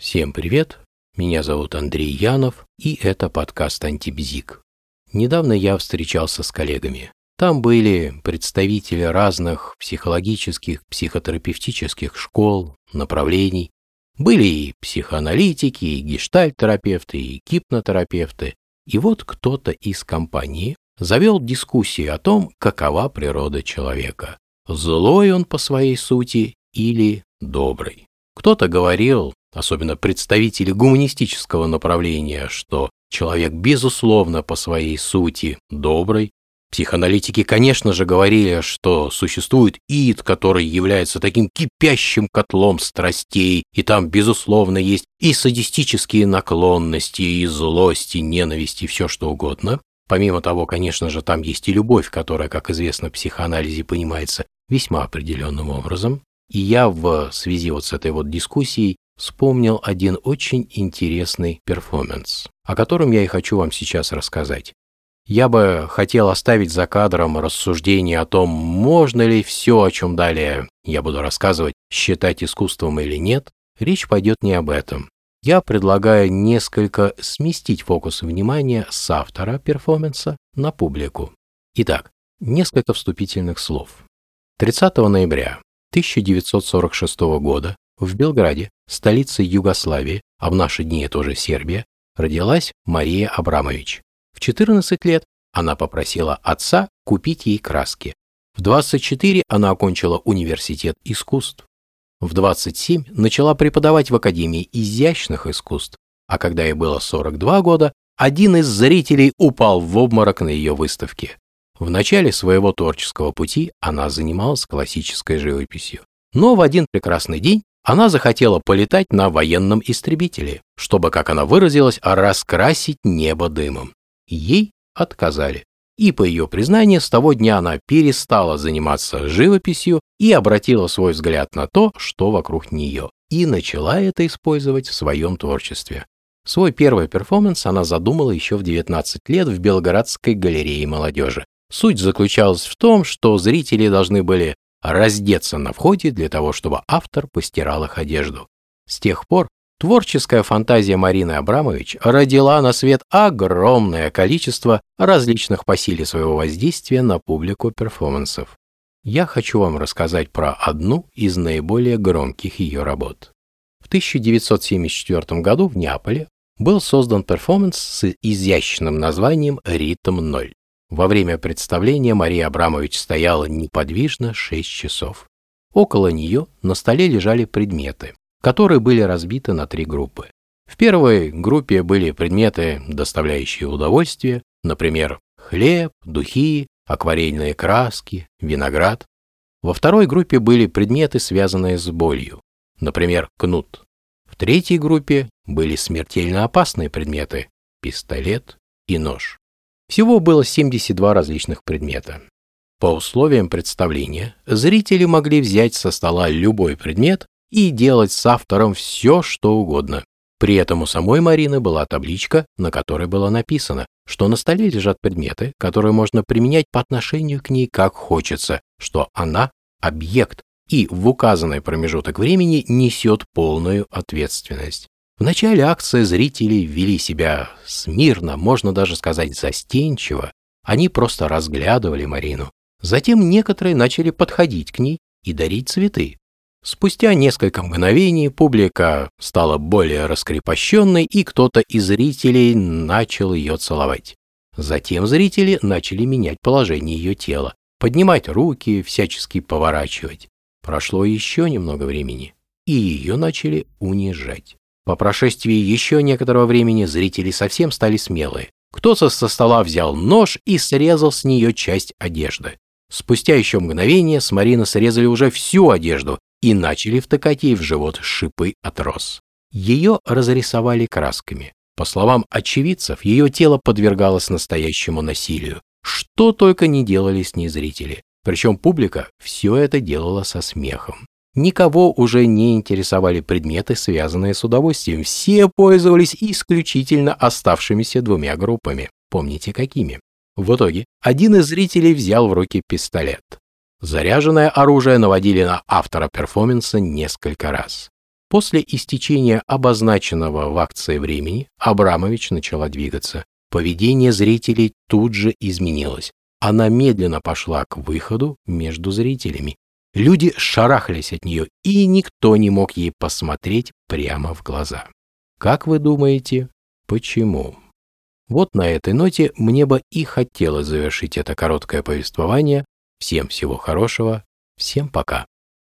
Всем привет! Меня зовут Андрей Янов, и это подкаст «Антибзик». Недавно я встречался с коллегами. Там были представители разных психологических, психотерапевтических школ, направлений. Были и психоаналитики, и гештальт-терапевты, и гипнотерапевты. И вот кто-то из компании завел дискуссию о том, какова природа человека. Злой он по своей сути или добрый. Кто-то говорил, особенно представители гуманистического направления, что человек безусловно по своей сути добрый. Психоаналитики, конечно же, говорили, что существует ид, который является таким кипящим котлом страстей, и там, безусловно, есть и садистические наклонности, и злость, и ненависть, и все что угодно. Помимо того, конечно же, там есть и любовь, которая, как известно, в психоанализе понимается весьма определенным образом. И я в связи вот с этой вот дискуссией вспомнил один очень интересный перформанс, о котором я и хочу вам сейчас рассказать. Я бы хотел оставить за кадром рассуждение о том, можно ли все, о чем далее я буду рассказывать, считать искусством или нет. Речь пойдет не об этом. Я предлагаю несколько сместить фокус внимания с автора перформанса на публику. Итак, несколько вступительных слов. 30 ноября 1946 года в Белграде, столице Югославии, а в наши дни это уже Сербия, родилась Мария Абрамович. В 14 лет она попросила отца купить ей краски. В 24 она окончила университет искусств. В 27 начала преподавать в Академии изящных искусств, а когда ей было 42 года, один из зрителей упал в обморок на ее выставке. В начале своего творческого пути она занималась классической живописью. Но в один прекрасный день она захотела полетать на военном истребителе, чтобы, как она выразилась, раскрасить небо дымом. Ей отказали. И по ее признанию, с того дня она перестала заниматься живописью и обратила свой взгляд на то, что вокруг нее, и начала это использовать в своем творчестве. Свой первый перформанс она задумала еще в 19 лет в Белгородской галерее молодежи. Суть заключалась в том, что зрители должны были раздеться на входе для того, чтобы автор постирал их одежду. С тех пор творческая фантазия Марины Абрамович родила на свет огромное количество различных по силе своего воздействия на публику перформансов. Я хочу вам рассказать про одну из наиболее громких ее работ. В 1974 году в Неаполе был создан перформанс с изящным названием «Ритм-0». Во время представления Мария Абрамович стояла неподвижно 6 часов. Около нее на столе лежали предметы, которые были разбиты на три группы. В первой группе были предметы, доставляющие удовольствие, например, хлеб, духи, акварельные краски, виноград. Во второй группе были предметы, связанные с болью, например, кнут. В третьей группе были смертельно опасные предметы, пистолет и нож. Всего было 72 различных предмета. По условиям представления, зрители могли взять со стола любой предмет и делать с автором все, что угодно. При этом у самой Марины была табличка, на которой было написано, что на столе лежат предметы, которые можно применять по отношению к ней как хочется, что она – объект и в указанный промежуток времени несет полную ответственность. В начале акции зрители вели себя смирно, можно даже сказать застенчиво. Они просто разглядывали Марину. Затем некоторые начали подходить к ней и дарить цветы. Спустя несколько мгновений публика стала более раскрепощенной, и кто-то из зрителей начал ее целовать. Затем зрители начали менять положение ее тела, поднимать руки, всячески поворачивать. Прошло еще немного времени, и ее начали унижать. По прошествии еще некоторого времени зрители совсем стали смелые. Кто-то со стола взял нож и срезал с нее часть одежды. Спустя еще мгновение с Марины срезали уже всю одежду и начали втыкать ей в живот шипы от роз. Ее разрисовали красками. По словам очевидцев, ее тело подвергалось настоящему насилию. Что только не делали с ней зрители. Причем публика все это делала со смехом. Никого уже не интересовали предметы, связанные с удовольствием. Все пользовались исключительно оставшимися двумя группами. Помните, какими? В итоге один из зрителей взял в руки пистолет. Заряженное оружие наводили на автора перформанса несколько раз. После истечения обозначенного в акции времени Абрамович начала двигаться. Поведение зрителей тут же изменилось. Она медленно пошла к выходу между зрителями. Люди шарахались от нее, и никто не мог ей посмотреть прямо в глаза. Как вы думаете, почему? Вот на этой ноте мне бы и хотелось завершить это короткое повествование. Всем всего хорошего, всем пока.